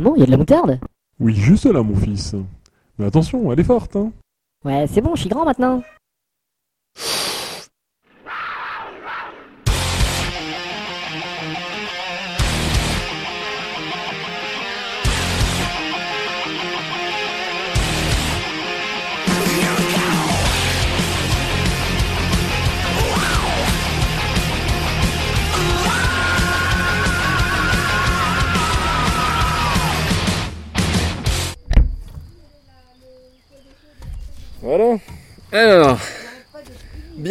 Maman, il y a de la moutarde Oui, juste là, mon fils. Mais attention, elle est forte, hein. Ouais, c'est bon, je suis grand maintenant.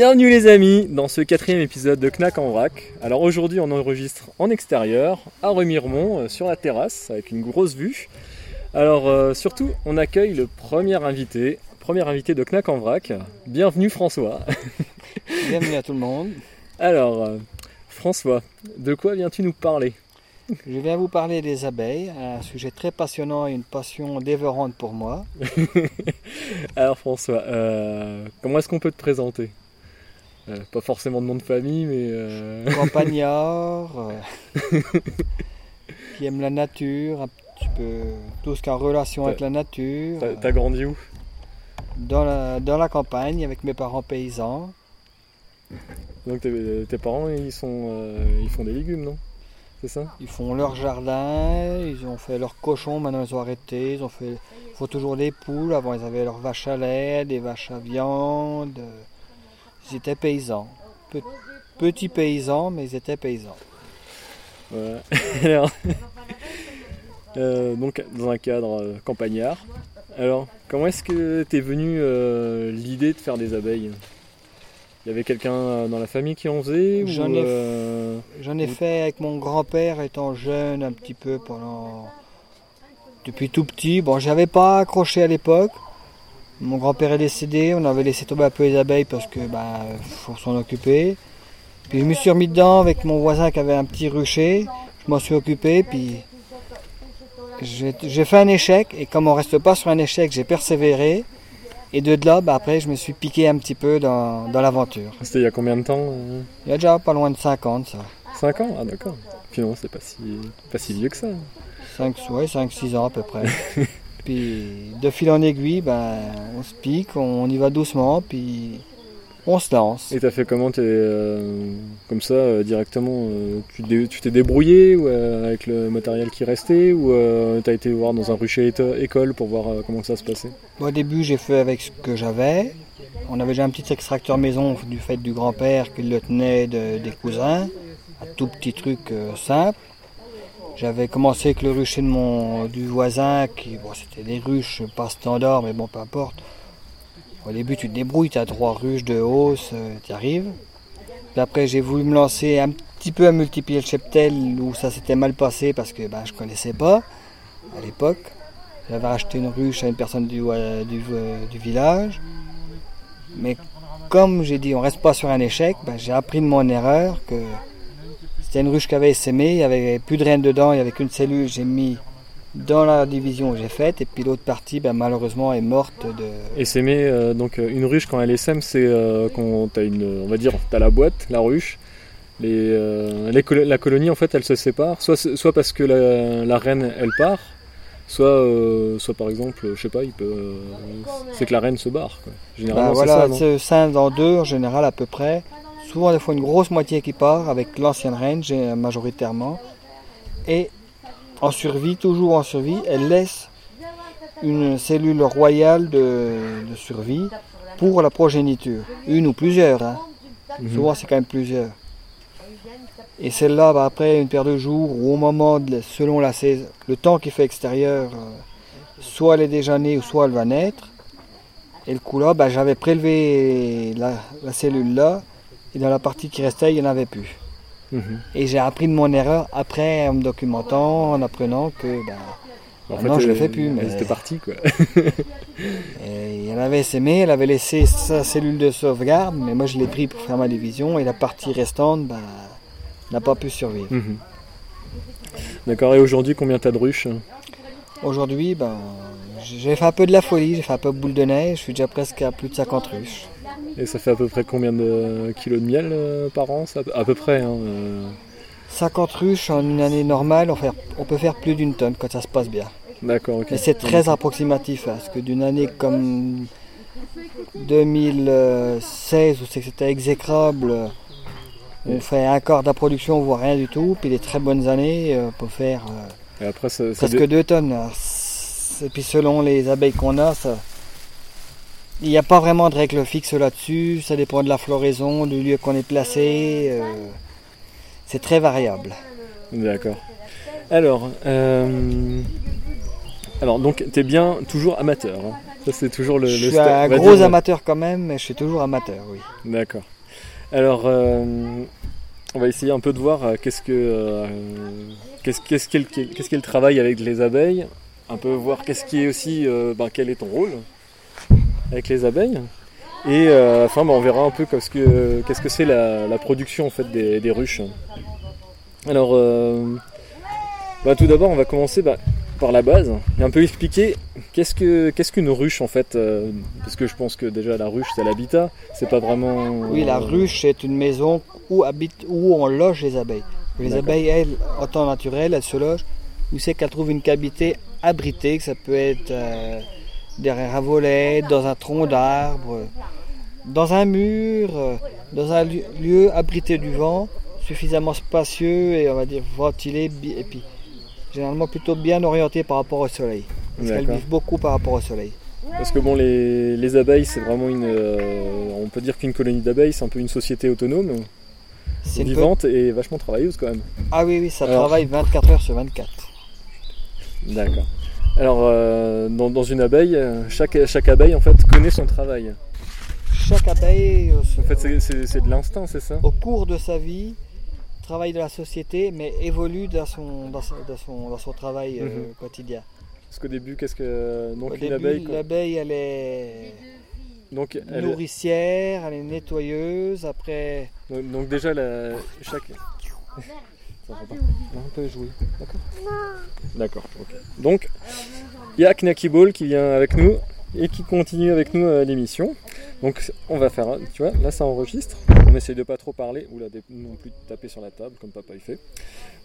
Bienvenue les amis dans ce quatrième épisode de Knack en vrac. Alors aujourd'hui on enregistre en extérieur, à Remiremont, euh, sur la terrasse, avec une grosse vue. Alors euh, surtout, on accueille le premier invité, premier invité de Knack en vrac. Bienvenue François. Bienvenue à tout le monde. Alors, euh, François, de quoi viens-tu nous parler? Je viens vous parler des abeilles, un sujet très passionnant et une passion dévorante pour moi. Alors François, euh, comment est-ce qu'on peut te présenter? Pas forcément de nom de famille, mais... euh, Campagnard, euh, qui aime la nature, un petit peu tout ce qui est en relation avec la nature, T'as grandi où? Dans la, dans la campagne avec mes parents paysans. Donc tes, tes parents, ils, sont, euh, ils font des légumes, non? C'est ça? Ils font leur jardin, ils ont fait leurs cochons, maintenant ils ont arrêté, ils ont fait, ils font toujours des poules, avant ils avaient leurs vaches à lait, des vaches à viande. Ils étaient paysans. Pe- petits paysans, mais ils étaient paysans. Voilà. Alors, euh, donc dans un cadre euh, campagnard. Alors, comment est-ce que t'es venu euh, l'idée de faire des abeilles? Il y avait quelqu'un dans la famille qui en faisait J'en ai euh, ai fait avec mon grand-père étant jeune un petit peu pendant. Depuis tout petit. Bon, j'avais pas accroché à l'époque. Mon grand-père est décédé, on avait laissé tomber un peu les abeilles parce que ben faut s'en occuper. Puis je me suis remis dedans avec mon voisin qui avait un petit rucher. Je m'en suis occupé, puis j'ai fait un échec. Et comme on reste pas sur un échec, j'ai persévéré. Et de là, ben, après, je me suis piqué un petit peu dans, dans l'aventure. C'était il y a combien de temps euh? Il y a déjà pas loin de 50, ça. 5 ans? Ah d'accord. Finalement, c'est pas si, pas si vieux que ça. 5, ouais, 5, 6 ans à peu près. puis de fil en aiguille, ben, on se pique, on y va doucement, puis on se lance. Et t'as fait comment T'es euh, comme ça euh, directement euh, Tu dé- tu t'es débrouillé ou, avec le matériel qui restait ou t'as été voir dans un rucher école pour voir comment ça se passait? Bon, au début, j'ai fait avec ce que j'avais. On avait déjà un petit extracteur maison du fait du grand-père qui le tenait de- des cousins. Un tout petit truc simple. J'avais commencé avec le rucher du voisin, qui, c'était des ruches pas standard, mais bon, peu importe. Au début, tu te débrouilles, tu as trois ruches de hausse, tu arrives. Après, j'ai voulu me lancer un petit peu à multiplier le cheptel, où ça s'était mal passé parce que ben, je connaissais pas à l'époque. J'avais acheté une ruche à une personne du, euh, euh, du village. Mais comme j'ai dit, on reste pas sur un échec, ben, j'ai appris de mon erreur que c'était une ruche qui avait essaimé, il n'y avait plus de reines dedans, il n'y avait qu'une cellule, j'ai mis dans la division que j'ai faite, et puis l'autre partie, ben, malheureusement, est morte de... Et s'aimer, euh, donc euh, une ruche quand elle essaime, c'est euh, quand t'as une, on va dire, t'as la boîte, la ruche. Les, euh, la colonie en fait elle se sépare, soit, soit parce que la, la reine elle part, soit, soit par exemple, je sais pas, il peut, c'est que la reine se barre. Quoi. Généralement Ben, c'est voilà, ça. non? se scinde en deux, en général, à peu près. Souvent, des fois, une grosse moitié qui part, avec l'ancienne reine, j'ai- majoritairement. Et en survie, toujours en survie, elle laisse une cellule royale de, de survie pour la progéniture. Une ou plusieurs. hein. Mhm. Souvent, c'est quand même plusieurs. Et celle-là, bah, après une paire de jours, ou au moment, de, selon la saison, le temps qu'il fait extérieur, euh, soit elle est déjà née ou soit elle va naître. Et le coup là, bah, j'avais prélevé la, la cellule là, et dans la partie qui restait, il n'y en avait plus. Mhm. Et j'ai appris de mon erreur après, en me documentant, en apprenant que En non, je le euh, fais plus, mais- Elle était partie quoi. et elle avait sémé, elle avait laissé sa cellule de sauvegarde, mais moi je l'ai pris pour faire ma division, et la partie restante bah, n'a pas pu survivre. Mhm. D'accord, et aujourd'hui combien t'as de ruches? Aujourd'hui, ben, j'ai fait un peu de la folie, j'ai fait un peu boule de neige, je suis déjà presque à plus de 50 ruches. Et ça fait à peu près combien de kilos de miel euh, par an ça À peu près. Hein, euh, 50 ruches en une année normale, on, fait- on peut faire plus d'une tonne quand ça se passe bien. D'accord, ok. Mais c'est très approximatif, hein, parce que d'une année comme 2016 où c'était exécrable, on fait un quart de la production, voire rien du tout. Puis les très bonnes années, euh, on peut faire euh, Et après, ça, ça presque dé- deux tonnes. Alors, c'est- Et puis selon les abeilles qu'on a, ça, il n'y a pas vraiment de règle fixe là-dessus. Ça dépend de la floraison, du lieu qu'on est placé. euh, c'est très variable. D'accord. Alors, euh, alors donc, t'es bien toujours amateur. hein. Ça, c'est toujours le. je suis un gros amateur quand même, mais je suis toujours amateur, oui. D'accord. Alors, euh, on va essayer un peu de voir qu'est-ce que qu'est-ce qu'est-ce qu'est le, travail avec les abeilles. Un peu voir qu'est-ce qui est aussi, ben, quel est ton rôle avec les abeilles. Et euh, enfin, ben, on verra un peu qu'est-ce que qu'est-ce que c'est la, la production en fait des, des ruches. Alors, euh, bah, tout d'abord, on va commencer bah, par la base et un peu expliquer qu'est-ce que qu'est-ce qu'une ruche en fait, euh, parce que je pense que déjà la ruche c'est l'habitat, c'est pas vraiment. Oui, la ruche, c'est une maison où, habite, où on loge les abeilles. Les abeilles, elles, en temps naturel, elles se logent où c'est qu'elles trouvent une cavité abritée, que ça peut être derrière un volet, dans un tronc d'arbre, dans un mur, dans un lieu, abrité du vent, suffisamment spacieux et on va dire ventilé, et puis généralement plutôt bien orienté par rapport au soleil. Parce qu'elles vivent beaucoup par rapport au soleil. Parce que bon, les, les abeilles c'est vraiment une. euh, on peut dire qu'une colonie d'abeilles c'est un peu une société autonome, vivante et vachement travailleuse quand même. Ah oui, oui, ça Alors- travaille 24 heures sur 24. D'accord. Alors, euh, dans, dans une abeille, euh, chaque, chaque abeille en fait connaît son travail. Chaque abeille, euh, En fait, c'est- de l'instinct, c'est ça au cours de sa vie, travaille dans la société, mais évolue dans son, dans sa- dans son, dans son travail euh, Mhm. quotidien. Parce qu'au début, qu'est-ce que. Donc, Au une début, abeille. quoi. l'abeille, elle est Donc, elle- nourricière, elle est nettoyeuse, après... donc, donc déjà, la, chaque. Ça va pas. Non, on peut jouer. D'accord D'accord, ok. Donc, il y a Knacky Ball qui vient avec nous et qui continue avec nous euh, l'émission. Donc, on va faire. un- Tu vois, là, ça enregistre. On essaye de pas trop parler ou là, non plus de taper sur la table comme papa il fait.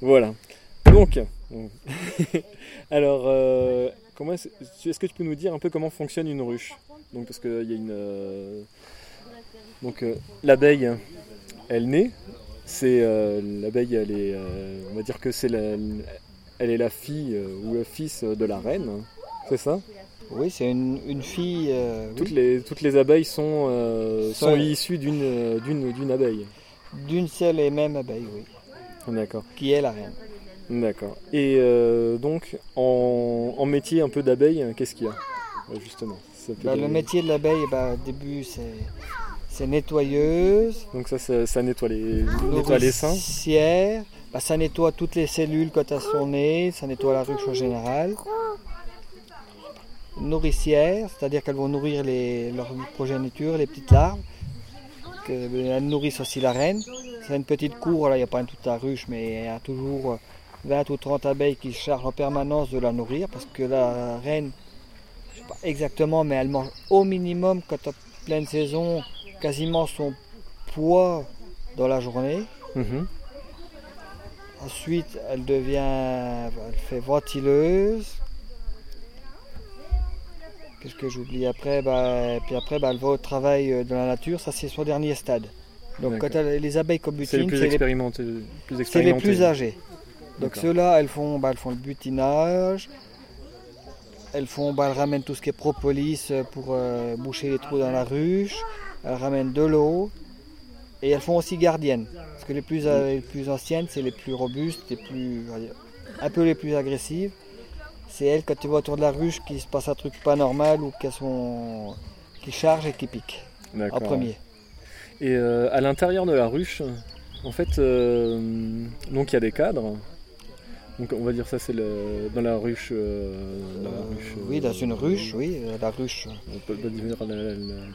Voilà. Donc, alors, euh, comment est-ce est-ce que tu peux nous dire un peu comment fonctionne une ruche? Donc, parce qu'il y a une. euh, donc, euh, l'abeille, elle naît. C'est euh, l'abeille, elle est. euh, on va dire que c'est la, elle est la fille euh, ou le fils de la reine. hein. C'est ça? Oui, c'est une, une fille... oui, toutes, les, toutes les abeilles sont, sont issues d'une, d'une, d'une abeille. d'une seule et même abeille, oui, D'accord. qui est la reine. D'accord. Et donc, en, en métier un peu d'abeille, qu'est-ce qu'il y a? Justement. Bah, le métier de l'abeille, bah, au début, c'est... C'est nettoyeuse, Donc ça, ça, ça nettoie, les, nettoie les seins. bah, ça nettoie toutes les cellules quand elles sont nées, ça nettoie la ruche en général. Nourricière, c'est-à-dire qu'elles vont nourrir les, leur progéniture, les petites larves. Que, elles nourrissent aussi la reine. C'est une petite cour, là il n'y a pas toute la ruche, mais il y a toujours euh, 20 ou 30 abeilles qui se chargent en permanence de la nourrir parce que la reine, je sais pas exactement, mais elle mange au minimum quand à pleine saison quasiment son poids dans la journée. Mhm. Ensuite, elle devient, elle fait ventileuse. Qu'est-ce que j'oublie après bah, Puis après, bah, elle va au travail euh, dans la nature. Ça, c'est son dernier stade. Donc, quand elle- les abeilles comme C'est les butinent, plus c'est les, expérimentés. plus c'est les expérimentés. plus âgées. Donc, ceux-là, elles font, bah, elles font le butinage. Elles font, bah, elles ramènent tout ce qui est propolis euh, pour euh, boucher les trous dans la ruche. Elles ramènent de l'eau. Et elles font aussi gardiennes. Parce que les plus, euh, les plus anciennes, c'est les plus robustes, les plus, un peu les plus agressives. C'est elles, quand tu vois autour de la ruche, qu'il se passe un truc pas normal ou qu'elles sont, qui chargent et qui piquent en premier. Et euh, à l'intérieur de la ruche, en fait, euh, donc il y a des cadres. Donc on va dire ça c'est le, dans la ruche. euh, dans la Euh, ruche, oui, euh, dans une ruche, oui, euh, la ruche. On peut pas dire,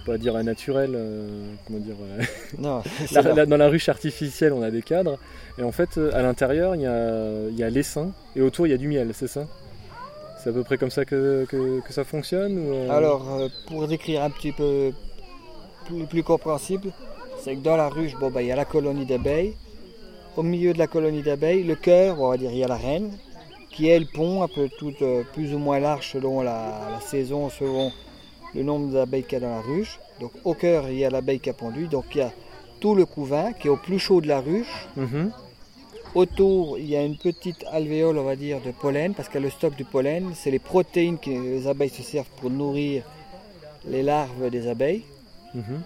pas dire euh, comment dire. euh, Non, la- la- dans la ruche artificielle, on a des cadres. Et en fait, euh, à l'intérieur, il y a, y a l'essaim. Et autour, il y a du miel, c'est ça? C'est à peu près comme ça que, que- que ça fonctionne ou, euh, Alors, euh, pour décrire un petit peu plus, plus compréhensible, c'est que dans la ruche, bon, bah, il y a la colonie d'abeilles. Au milieu de la colonie d'abeilles, le cœur, on va dire, il y a la reine, qui est le pont, un peu tout, euh, plus ou moins large selon la, la saison, selon le nombre d'abeilles qu'il y a dans la ruche. Donc au cœur, il y a l'abeille qui a pondu. Donc il y a tout le couvain qui est au plus chaud de la ruche. Mhm. Autour, il y a une petite alvéole, on va dire, de pollen, parce que le stock du pollen, c'est les protéines que les abeilles se servent pour nourrir les larves des abeilles. Mhm.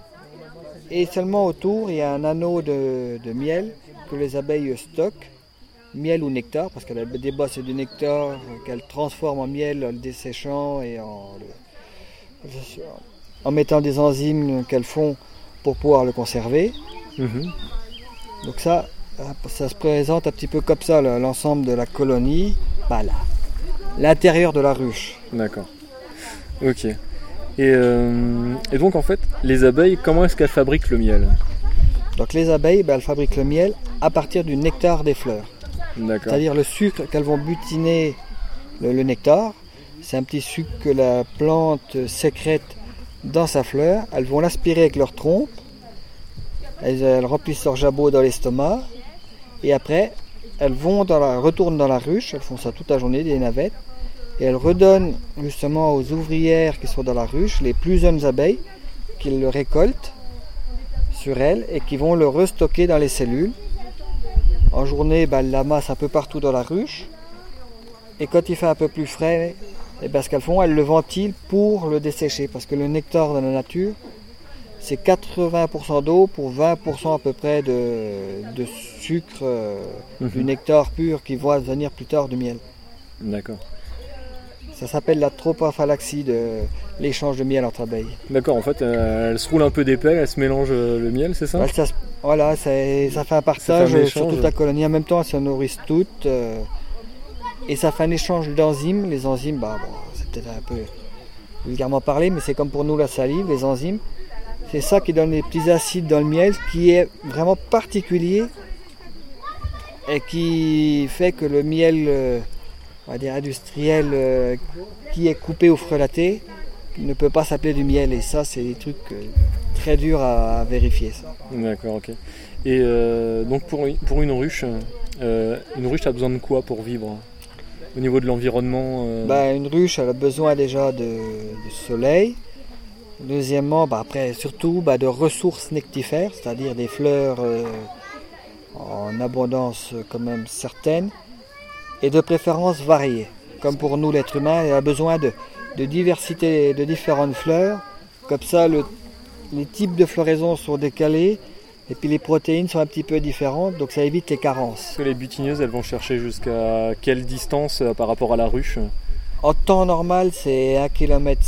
Et seulement autour, il y a un anneau de, de miel que les abeilles stockent, miel ou nectar, parce qu'elle c'est du nectar qu'elle transforme en miel en le desséchant et en, le- en mettant des enzymes qu'elles font pour pouvoir le conserver. Mhm. Donc ça, ça se présente un petit peu comme ça, l'ensemble de la colonie. Bah l'intérieur de la ruche. D'accord. Ok. Et, euh, et donc en fait, les abeilles, comment est-ce qu'elles fabriquent le miel? Donc les abeilles, bah, elles fabriquent le miel à partir du nectar des fleurs. D'accord. C'est-à-dire le sucre qu'elles vont butiner le, le nectar. C'est un petit sucre que la plante sécrète dans sa fleur. Elles vont l'aspirer avec leur trompe. Elles, elles remplissent leur jabot dans l'estomac. Et après, elles vont dans la, retournent dans la ruche. Elles font ça toute la journée, des navettes. Et elles redonnent justement aux ouvrières qui sont dans la ruche les plus jeunes abeilles qu'ils le récoltent sur elles et qui vont le restocker dans les cellules. En journée, ben, elles l'amassent un peu partout dans la ruche. Et quand il fait un peu plus frais, eh ben, ce qu'elles font, elles le ventilent pour le dessécher. Parce que le nectar dans la nature, c'est 80% d'eau pour 20% à peu près de, de sucre, euh, Mhm. du nectar pur qui va devenir plus tard du miel. D'accord. Ça s'appelle la tropophylaxie de l'échange de miel entre abeilles. D'accord, en fait, euh, elles se roulent un peu d'épais, elles se mélangent euh, le miel, c'est ça? Se- voilà, ça fait un partage Ça fait un euh, sur toute la colonie. En même temps, elles se nourrissent toutes. euh, et ça fait un échange d'enzymes. Les enzymes, bah, bon, c'est peut-être un peu vulgairement parlé, mais c'est comme pour nous la salive, les enzymes. C'est ça qui donne les petits acides dans le miel, qui est vraiment particulier et qui fait que le miel, on va dire industriel, euh, qui est coupé ou frelaté, ne peut pas s'appeler du miel. Et ça, c'est des trucs euh, très durs à- à vérifier. D'accord, ok. Et euh, donc pour, une- pour une ruche, une ruche a besoin de quoi pour vivre? Au niveau de l'environnement Bah, une ruche, elle a besoin déjà de, de soleil. Deuxièmement, bah, après, surtout bah, de ressources nectifères, c'est-à-dire des fleurs en abondance quand même certaine, et de préférence variées. Comme pour nous, l'être humain, a besoin de, de diversité de différentes fleurs. Comme ça, le- les types de floraison sont décalés, et puis les protéines sont un petit peu différentes, donc ça évite les carences. Que les butineuses, elles vont chercher jusqu'à quelle distance euh, par rapport à la ruche? En temps normal, c'est 1,5 km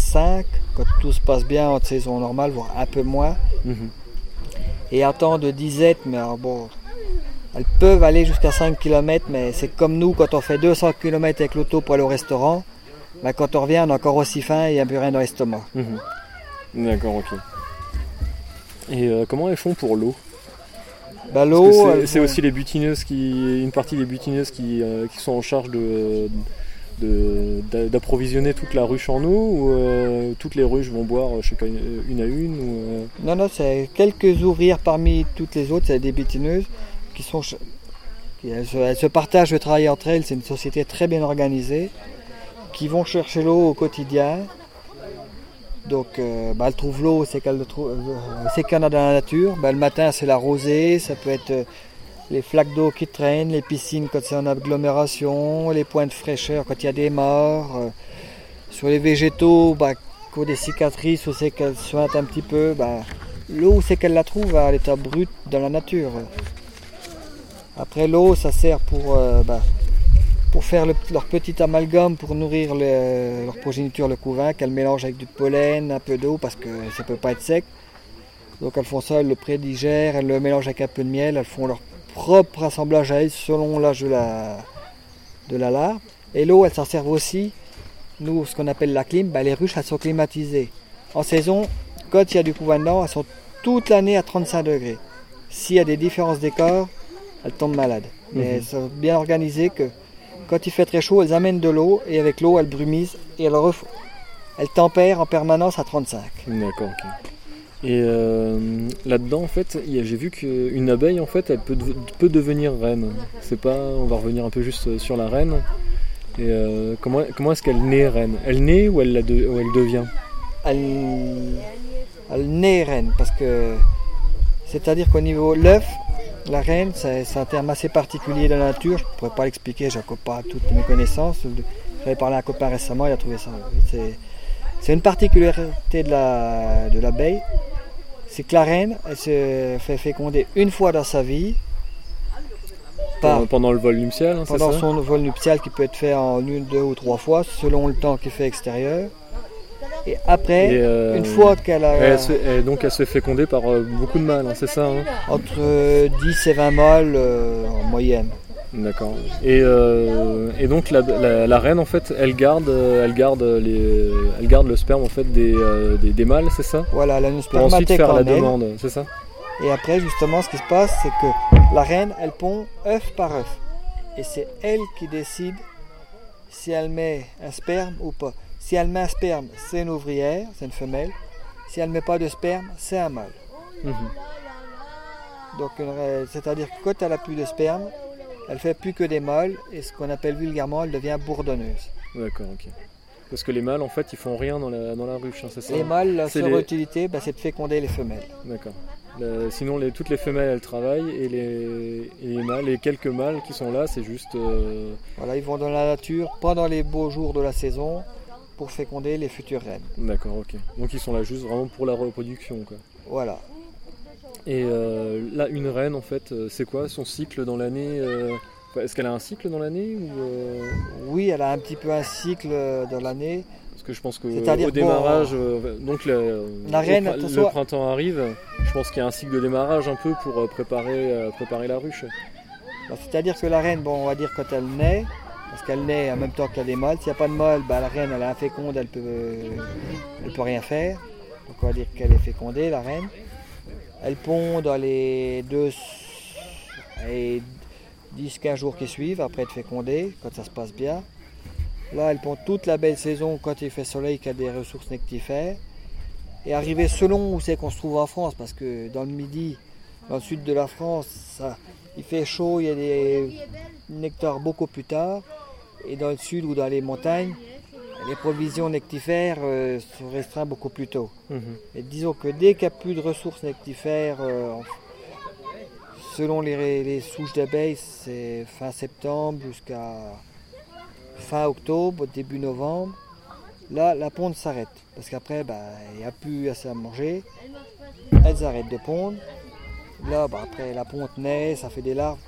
quand tout se passe bien en saison normale, voire un peu moins. Mhm. Et en temps de disette, mais alors bon, elles peuvent aller jusqu'à 5 km, mais c'est comme nous quand on fait 200 km avec l'auto pour aller au restaurant. ben, quand on revient, on a encore aussi faim et il n'y a plus rien dans l'estomac. Mhm. D'accord, ok. Et euh, comment elles font pour l'eau? Ben, l'eau, c'est- aussi les butineuses qui, une partie des butineuses qui, euh, qui sont en charge de, de- d'a- d'approvisionner toute la ruche en eau ou euh, toutes les ruches vont boire, une à une ou, Non, non, c'est quelques ouvrières parmi toutes les autres, c'est des butineuses qui sont. qui- elles, se, partagent le travail entre elles, c'est une société très bien organisée, qui vont chercher l'eau au quotidien. Donc, euh, bah, elles trouvent l'eau, c'est qu'elles euh, en a dans la nature. Bah, le matin, c'est la rosée, ça peut être euh, les flaques d'eau qui traînent, les piscines quand c'est en agglomération, les points de fraîcheur quand il y a des morts. euh, sur les végétaux, bah, qu'au des cicatrices, où c'est qu'elles sointent un petit peu, bah, l'eau, c'est qu'elle la trouve à l'état brut dans la nature. Après, l'eau, ça sert pour, euh, bah, pour faire le- leur petit amalgame, pour nourrir le- leur progéniture, le couvain, qu'elles mélangent avec du pollen, un peu d'eau, parce que ça peut pas être sec. Donc elles font ça, elles le prédigèrent, elles le mélangent avec un peu de miel, elles font leur propre assemblage à elles selon l'âge de la, de la larve. Et l'eau, elles s'en servent aussi nous, ce qu'on appelle la clim, bah, les ruches, elles sont climatisées. En saison, quand il y a du couvain dedans, elles sont toute l'année à 35 degrés. S'il y a des différences d'écart, elles tombent malades. Mais Mhm. elles sont bien organisées que quand il fait très chaud, elles amènent de l'eau et avec l'eau, elles brumisent et elles, ref- elles tempèrent en permanence à 35. D'accord, ok. Et euh, là-dedans, en fait, j'ai vu qu'une abeille, en fait, elle peut, de- peut devenir reine. C'est pas, on va revenir un peu juste sur la reine. Et euh, comment, comment est-ce qu'elle naît reine? Elle naît ou elle, la de- ou elle devient? Elle, elle naît reine parce que c'est-à-dire qu'au niveau l'œuf, la reine, c'est un terme assez particulier de la nature. Je ne pourrais pas l'expliquer, je pas toutes mes connaissances. J'avais parlé à un copain récemment, il a trouvé ça. C'est une particularité de la de l'abeille, c'est que la reine, elle se fait féconder une fois dans sa vie. Par, pendant, pendant le vol nuptial, hein, pendant ça? son vol nuptial qui peut être fait en une, deux ou trois fois, selon le temps qu'il fait extérieur. Et après, Et, euh, une fois qu'elle a elle se- et donc elle se fait féconder par euh, beaucoup de mâles, hein, c'est ça hein entre euh, 10 et 20 mâles euh, en moyenne. D'accord. Et, euh, et donc la, la- la reine en fait, elle garde, euh, elle garde les, elle garde le sperme en fait des, euh, des, des mâles, c'est ça Voilà, elle a une Pour ensuite faire la demande, c'est ça Et après, justement, ce qui se passe, c'est que la reine, elle pond œuf par œuf. Et c'est elle qui décide si elle met un sperme ou pas. Si elle met un sperme, c'est une ouvrière, c'est une femelle. Si elle met pas de sperme, c'est un mâle. Mhm. Donc, c'est-à-dire que quand elle a plus de sperme, elle fait plus que des mâles et ce qu'on appelle vulgairement, elle devient bourdonneuse. D'accord, ok. Parce que les mâles en fait, ils font rien dans la, dans la ruche, hein, c'est ça Les mâles, C'est seule les- utilité, bah, c'est de féconder les femelles. D'accord. Sinon, les, toutes les femelles elles travaillent et les, et les mâles, les quelques mâles qui sont là, c'est juste. euh, Voilà, ils vont dans la nature pendant les beaux jours de la saison pour féconder les futures reines. D'accord, ok. Donc ils sont là juste vraiment pour la reproduction, quoi. Voilà. Et euh, là, une reine, en fait, euh, c'est quoi son cycle dans l'année euh, Est-ce qu'elle a un cycle dans l'année ou euh, Oui, elle a un petit peu un cycle dans l'année. Parce que je pense que au bon, démarrage, euh, donc le, la reine, attention- le printemps arrive. Je pense qu'il y a un cycle de démarrage un peu pour préparer, préparer la ruche. Bah, C'est-à-dire que la reine, bon, on va dire quand elle naît, parce qu'elle naît en même temps a des mâles, s'il n'y a pas de mâle, bah, la reine, elle est inféconde, elle peut, elle peut rien faire. Donc on va dire qu'elle est fécondée, la reine. Elle pond dans les et 10-15 jours qui suivent après être fécondée, quand ça se passe bien. Là, elle pond toute la belle saison quand il fait soleil, qu'il y a des ressources nectifères. Et arriver selon où c'est qu'on se trouve en France, parce que dans le midi, dans le sud de la France, ça, il fait chaud, il y a des nectars beaucoup plus tard. Et dans le sud ou dans les montagnes, les provisions nectifères euh, sont restreintes beaucoup plus tôt. Mhm. Et disons que dès qu'il n'y a plus de ressources nectifères, euh, selon les, les souches d'abeilles, c'est fin septembre jusqu'à fin octobre, début novembre. Là, la ponte s'arrête. Parce qu'après, bah, il n'y a plus assez à manger. Elles arrêtent de pondre. Là, bah, après, la ponte naît, ça fait des larves.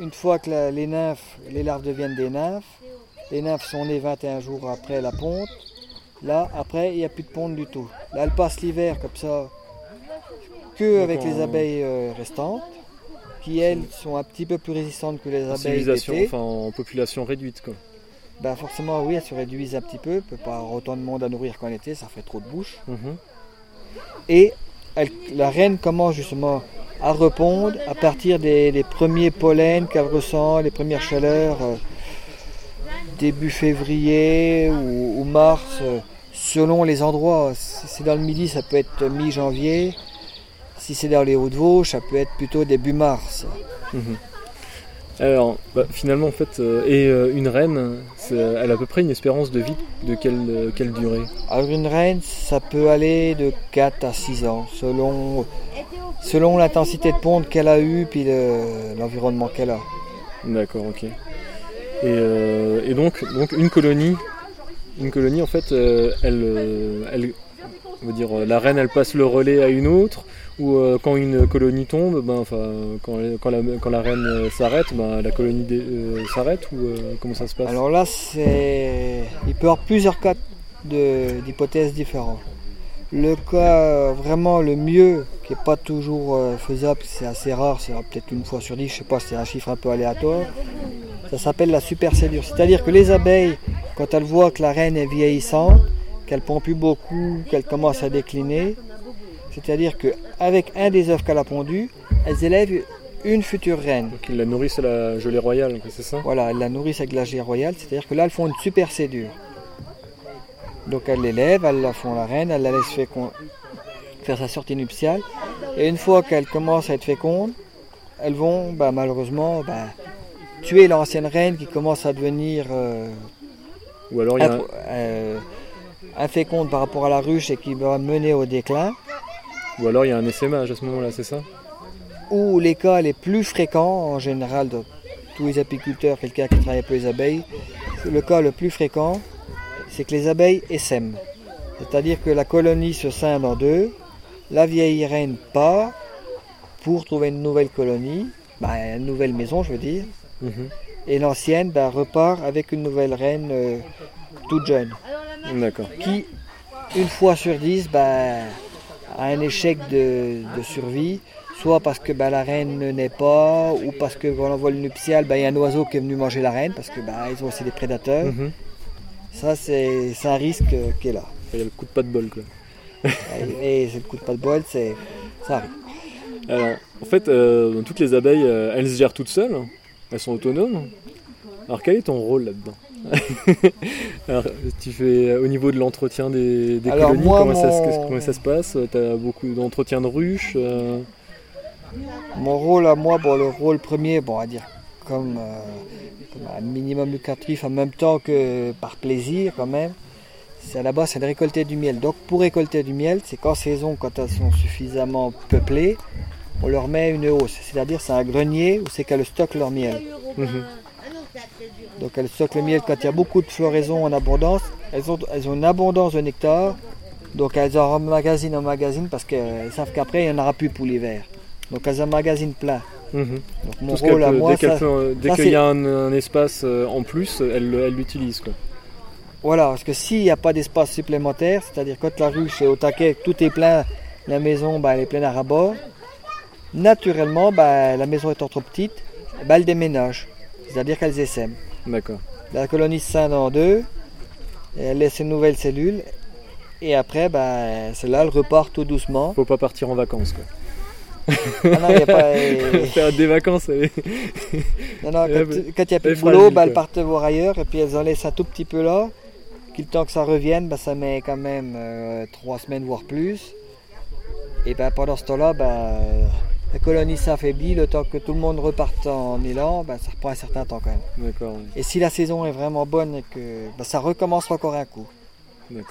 Une fois que la- les nymphes, les larves deviennent des nymphes, les nymphes sont nées 21 jours après la ponte. Là, après, il n'y a plus de ponte du tout. Là, elles passent l'hiver comme ça, que avec les abeilles euh, restantes, qui elles sont un petit peu plus résistantes que les En abeilles civilisation, enfin en population réduite, quoi. Ben, forcément, oui, elles se réduisent un petit peu. Il peut pas avoir autant de monde à nourrir qu'en été, ça fait trop de bouche. Mhm. Et elle- la reine commence justement à répondre à partir des, des premiers pollens qu'elle ressent, les premières chaleurs, euh, début février ou, ou mars, euh, selon les endroits. Si c'est dans le midi, ça peut être mi-janvier. Si c'est dans les Hauts-de-Vosges, ça peut être plutôt début mars. Mhm. Alors, bah, finalement, en fait, euh, et euh, une reine, elle a à peu près une espérance de vie de quelle, euh, quelle durée? Alors une reine, ça peut aller de 4 à 6 ans, selon, selon l'intensité de ponte qu'elle a eue, puis le- l'environnement qu'elle a. D'accord, ok. Et, euh, et donc, donc une colonie, une colonie en fait, euh, elle, euh, elle, on va dire, la reine, elle passe le relais à une autre, ou euh, quand une colonie tombe, ben, enfin, quand, quand, la, quand la reine s'arrête, ben, la colonie s'arrête, ou comment ça se passe? Alors là, c'est, il peut y avoir plusieurs cas d'hypothèses différents. Le cas euh, vraiment le mieux, qui n'est pas toujours euh, faisable, c'est assez rare, c'est peut-être une fois sur dix, je sais pas, c'est un chiffre un peu aléatoire. Ça s'appelle la supercédure. C'est-à-dire que les abeilles, quand elles voient que la reine est vieillissante, qu'elle pond plus beaucoup, qu'elle commence à décliner, c'est-à-dire qu'avec un des œufs qu'elle a pondu, elles élèvent une future reine. Donc ils la nourrissent à la gelée royale, c'est ça? Voilà, elles la nourrissent avec la gelée royale, c'est-à-dire que là, elles font une super cédure. Donc elles l'élèvent, elles la font la reine, elles la laissent fécon- faire sa sortie nuptiale. Et une fois qu'elles commencent à être fécondes, elles vont bah, malheureusement bah, tuer l'ancienne reine qui commence à devenir euh, Ou alors il y a un- impro- euh, inféconde par rapport à la ruche et qui va mener au déclin. ou alors il y a un essaimage à ce moment-là, c'est ça? Ou les cas les plus fréquents, en général de tous les apiculteurs, quelqu'un qui travaille pour les abeilles, le cas le plus fréquent, c'est que les abeilles essaiment. C'est-à-dire que la colonie se scinde en deux, la vieille reine part pour trouver une nouvelle colonie, bah, une nouvelle maison je veux dire, Mhm. et l'ancienne bah, repart avec une nouvelle reine euh, toute jeune, D'accord. qui, une fois sur dix, bah, a un échec de, de survie, soit parce que bah, la reine ne naît pas, ou parce que quand on envoie le nuptial, bah, il y a un oiseau qui est venu manger la reine, parce que bah, ils ont aussi des prédateurs. Mhm. Ça, c'est un risque qui est là. Il y a le coup de pas de bol quoi. Et, c'est le coup de pas de bol, c'est ça arrive. Alors, en fait, euh, toutes les abeilles, euh, elles se gèrent toutes seules, elles sont autonomes. Alors, quel est ton rôle là-dedans Alors, tu fais au niveau de l'entretien des, des Alors, colonies, moi, comment, ça, se- mon- comment ça se passe? Tu as beaucoup d'entretien de ruches euh, Mon rôle à moi, bon, le rôle premier, bon, on va dire comme, euh, comme un minimum lucratif en même temps que par plaisir quand même, c'est base c'est de récolter du miel. Donc pour récolter du miel, c'est qu'en saison, quand elles sont suffisamment peuplées, on leur met une hausse. C'est-à-dire c'est un grenier où c'est qu'elles stockent leur miel. Donc elles stockent le miel quand il y a beaucoup de floraison en abondance. Elles ont, elles ont une abondance de nectar. Donc elles en emmagasinent en magazine parce qu'elles savent qu'après il n'y en aura plus pour l'hiver. Donc elles emmagasinent plein. mhm. Donc mon Tout qu'elle rôle à moi, dès qu'elle qu'il c'est- y a un, un espace euh, en plus, elle l'utilise. Voilà, parce que s'il n'y a pas d'espace supplémentaire, c'est-à-dire quand la ruche est au taquet, tout est plein, la maison bah, elle est pleine à rabord, naturellement, bah, la maison étant trop petite, bah, elle déménage. C'est-à-dire qu'elles essaiment. D'accord. La colonie se scinde en deux, elle laisse une nouvelle cellule, et après, bah, celle-là, elle repart tout doucement. Faut pas partir en vacances. Quoi. Ah non, y a pas- Faire des vacances, elle- non, non, quand il n'y a plus de boulot, bah, elles partent voir ailleurs, et puis elles en laissent un tout petit peu là. Puis le temps que ça revienne, bah, ça met quand même euh, trois semaines, voire plus. Et ben pendant ce temps-là, bah, la colonie s'affaiblit, le temps que tout le monde reparte en élan, bah, ça reprend un certain temps quand même. D'accord. oui. Et si la saison est vraiment bonne et que bah, ça recommence encore un coup.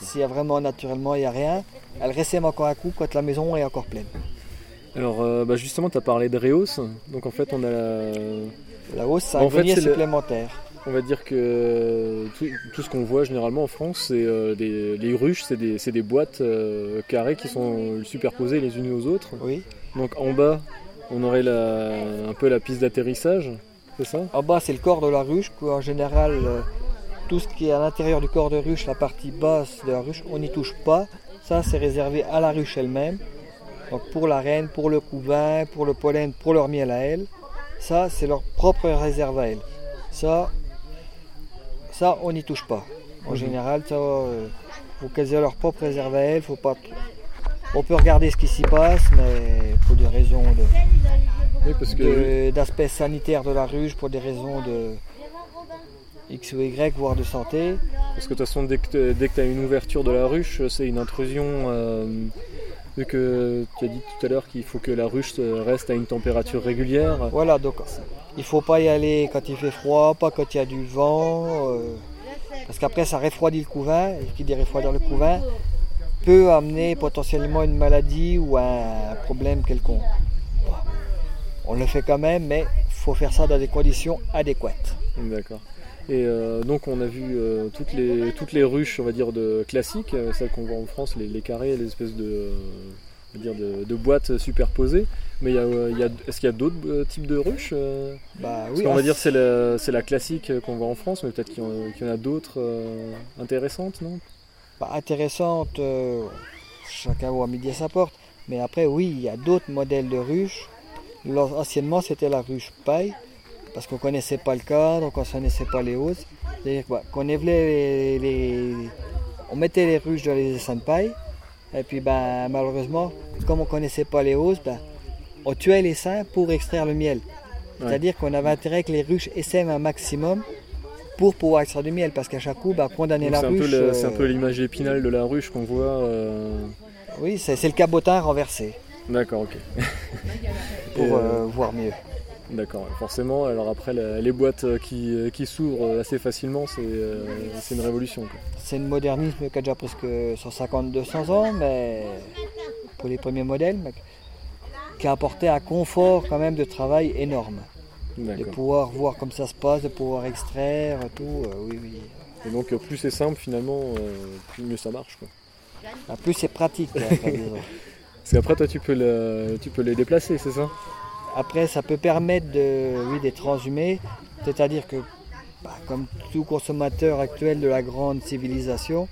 S'il y a vraiment naturellement il n'y a rien, elle ressème encore un coup quand la maison est encore pleine. Alors, euh, bah, justement, tu as parlé de Réos. Donc, en fait, on a la- La hausse, c'est En un fait, grenier c'est le- supplémentaire. On va dire que tout, tout ce qu'on voit généralement en France, c'est euh, des- les ruches, c'est des, c'est des boîtes euh, carrées qui sont superposées les unes aux autres. Oui. Donc en bas, on aurait la- un peu la piste d'atterrissage, c'est ça? En bas, c'est le corps de la ruche. Quoi. En général, euh, tout ce qui est à l'intérieur du corps de ruche, la partie basse de la ruche, on n'y touche pas. Ça, c'est réservé à la ruche elle-même. Donc pour la reine, pour le couvain, pour le pollen, pour leur miel à elle. Ça, c'est leur propre réserve à elle. Ça, ça on n'y touche pas. En Mhm. général, ça, euh, faut qu'elles aient leur propre réserve à elle. Faut pas... On peut regarder ce qui s'y passe, mais pour des raisons de, Oui, parce que de- d'aspect sanitaire de la ruche pour des raisons de X ou Y, voire de santé. Parce que de toute façon, dès que tu as une ouverture de la ruche, c'est une intrusion. euh, vu que tu as dit tout à l'heure qu'il faut que la ruche euh, reste à une température régulière. Voilà, donc il faut pas y aller quand il fait froid, pas quand il y a du vent, euh, parce qu'après ça refroidit le couvain, et qui dit refroidir le couvain peut amener potentiellement une maladie ou un problème quelconque. On le fait quand même, mais faut faire ça dans des conditions adéquates. D'accord. Et euh, donc on a vu euh, toutes, les, toutes les ruches, on va dire, de classiques, euh, celles qu'on voit en France, les, les carrés, les espèces de, on va dire de, de boîtes superposées. Mais il y a, il y a- est-ce qu'il y a d'autres types de ruches Bah Parce oui, qu'on va dire c'est la, c'est la classique qu'on voit en France, mais peut-être qu'il y en, qu'il y en a d'autres intéressantes, non? Bah, intéressante, euh, chacun voit midi à sa porte. Mais après, oui, il y a d'autres modèles de ruches. Anciennement, c'était la ruche paille, parce qu'on ne connaissait pas le cadre, on ne connaissait pas les hausses. C'est-à-dire bah, qu'on les, les- On mettait les ruches dans les essaims de paille, et puis ben, malheureusement, comme on ne connaissait pas les hausses, ben, on tuait les seins pour extraire le miel. C'est-à-dire qu'on avait intérêt que les ruches essaiment un maximum pour pouvoir extraire du miel, parce qu'à chaque coup, ben, condamner Donc la ruche... c'est un euh, peu l'image épinale de la ruche qu'on voit. euh, Oui, c'est le cabotin renversé D'accord, ok. pour euh, voir mieux. D'accord, forcément. Alors après, la- les boîtes euh, qui, euh, qui s'ouvrent assez facilement, c'est euh, c'est une révolution. C'est un modernisme qui a déjà presque 150-200 ans, mais pour les premiers modèles, mais qui a apporté un confort quand même de travail énorme. De pouvoir voir comme ça se passe, de pouvoir extraire, tout, euh, oui, oui. Et donc, euh, plus c'est simple, finalement, euh, plus mieux ça marche. Quoi. En plus, c'est pratique. hein, après. Parce qu'après, toi, tu peux, le- tu peux les déplacer, c'est ça? Après, ça peut permettre de, oui, d'être c'est-à-dire que, bah, comme tout consommateur actuel de la grande civilisation,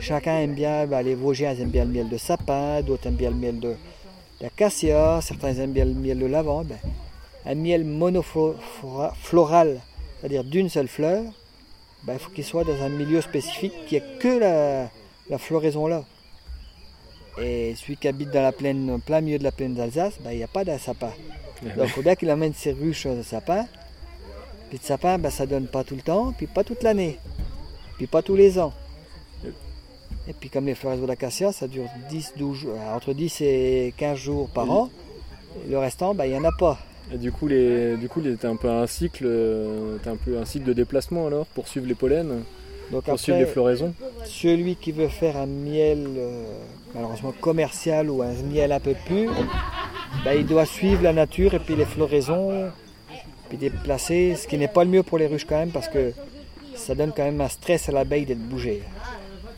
chacun aime bien, bah, les Vosgiens aiment bien le miel de sapin, d'autres aiment bien le miel de d'acacia, certains aiment bien le miel de lavande. Ben, un miel monofloral, c'est-à-dire d'une seule fleur, ben, il faut qu'il soit dans un milieu spécifique qui ait que la floraison là. Et celui qui habite dans la plaine, plein milieu de la plaine d'Alsace, ben, il n'y a pas de sapin. Donc il faut bien qu'il amène ses ruches de sapin. Puis de sapin, ben, ça donne pas tout le temps, puis pas toute l'année, puis pas tous les ans. Et puis comme les floraisons d'acacia, ça dure 10, 12, jours- entre 10 et 15 jours par Oui. an. Le restant, ben, il n'y en a pas. Et du coup, les, du coup, les- t'as un peu un cycle, euh, un peu un cycle de déplacement alors pour suivre les pollens, Donc pour suivre les floraisons. celui qui veut faire un miel euh, malheureusement commercial ou un miel un peu pur, ben, il doit suivre la nature et puis les floraisons, puis déplacer, ce qui n'est pas le mieux pour les ruches quand même parce que ça donne quand même un stress à l'abeille d'être bougée.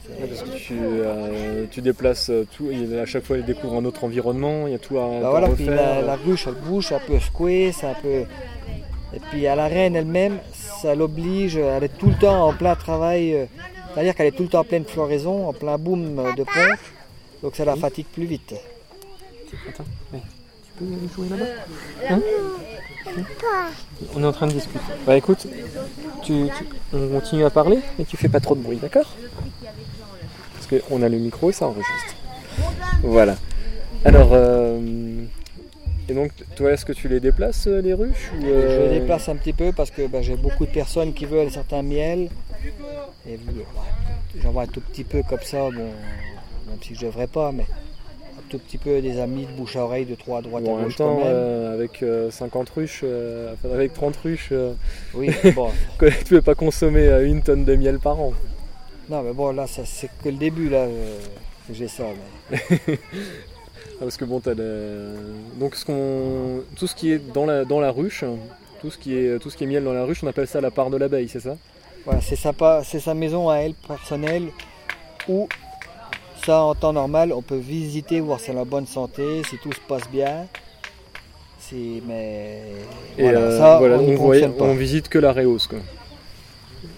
Ouais, parce que tu, euh, tu déplaces euh, tout, et à chaque fois, il découvre un autre environnement, il y a tout à, Bah tout à voilà, puis refaire. la, la ruche elle bouge, un peu secouée, c'est un peu. Et puis à la reine elle-même, ça l'oblige, elle est tout le temps en plein travail, euh, c'est-à-dire qu'elle est tout le temps en pleine floraison, en plein boom euh, de ponche, donc ça la fatigue plus vite. Attends, ouais. tu peux jouer là-bas Hein On est en train de discuter. Bah écoute, tu, tu- on continue à parler, mais tu fais pas trop de bruit, d'accord? Parce qu'on a le micro et ça enregistre. Voilà. Alors, euh, et donc, toi, est-ce que tu les déplaces, euh, les ruches ou, Je euh, les déplace un petit peu parce que bah, j'ai beaucoup de personnes qui veulent certains miels. Et vu- ouais, j'en vois un tout petit peu comme ça, bon, même si je devrais pas, mais un tout petit peu des amis de bouche à oreille, de trois à droite à en même gauche quand temps, même. euh, avec euh, 50 ruches, euh, enfin, avec 30 ruches, euh, Oui, bon. tu ne peux pas consommer euh, une tonne de miel par an. Non, mais bon, là, c'est que le début, là, euh, que j'ai ça. mais- Parce que bon, t'as le- donc ce qu'on, tout ce qui est dans la, dans la ruche, tout ce qui est, tout ce qui est miel dans la ruche, on appelle ça la part de l'abeille, c'est ça? Voilà, c'est sympa, c'est sa maison à elle personnelle où ça en temps normal on peut visiter, voir si elle est en bonne santé, si tout se passe bien. Si, mais Et voilà, euh, ça voilà, on, on, pas. on visite que la réhausse. Quoi.